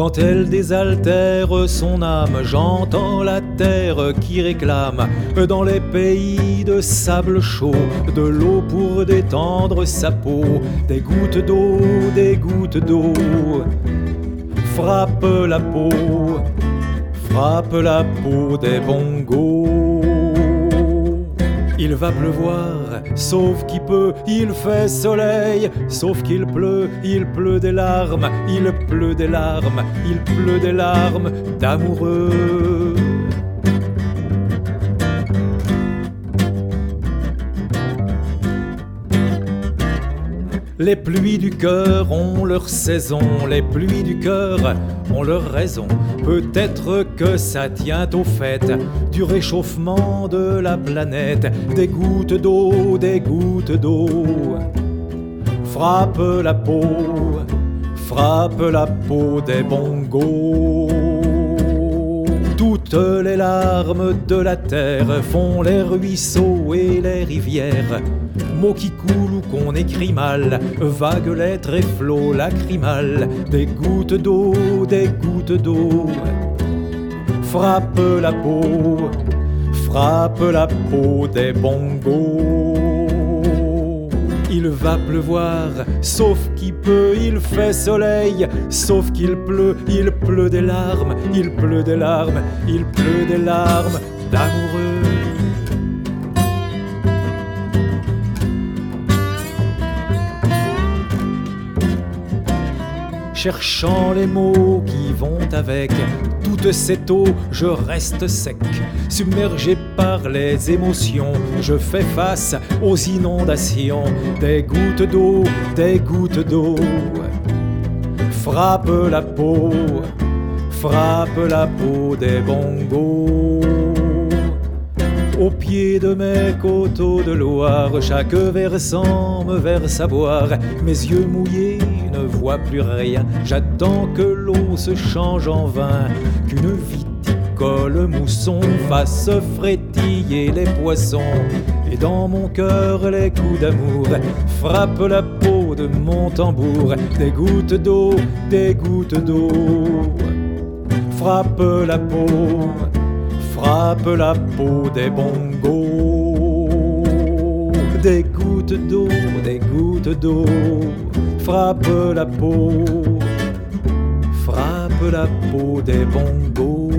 Quand elle désaltère son âme, j'entends la terre qui réclame dans les pays de sable chaud de l'eau pour détendre sa peau, des gouttes d'eau, des gouttes d'eau. Frappe la peau, frappe la peau des bongos. Il va pleuvoir, sauf qui peut, il fait soleil, sauf qu'il pleut, il pleut des larmes, il pleut des larmes, il pleut des larmes d'amoureux. Les pluies du cœur ont leur saison, les pluies du cœur ont leur raison. Peut-être que ça tient au fait du réchauffement de la planète, des gouttes d'eau, des gouttes d'eau. Frappe la peau, frappe la peau des bongos. Toutes les larmes de la terre font les ruisseaux et les rivières mots qui coulent ou qu'on écrit mal, vagues lettres et flots lacrymales, des gouttes d'eau, des gouttes d'eau. Frappe la peau, frappe la peau des bongos. Va pleuvoir, sauf qu'il peut, il fait soleil, sauf qu'il pleut, il pleut des larmes, il pleut des larmes, il pleut des larmes d'amoureux. cherchant les mots qui vont avec. Toute cette eau, je reste sec, submergé par les émotions. Je fais face aux inondations, des gouttes d'eau, des gouttes d'eau. Frappe la peau, frappe la peau des bongos. Au pied de mes coteaux de Loire, chaque versant me verse à boire, mes yeux mouillés vois plus rien. J'attends que l'eau se change en vin, qu'une viticole mousson fasse frétiller les poissons. Et dans mon cœur, les coups d'amour frappent la peau de mon tambour. Des gouttes d'eau, des gouttes d'eau, frappe la peau, frappe la peau des bongos. Des gouttes d'eau, des gouttes d'eau frappe la peau, frappe la peau des bongos.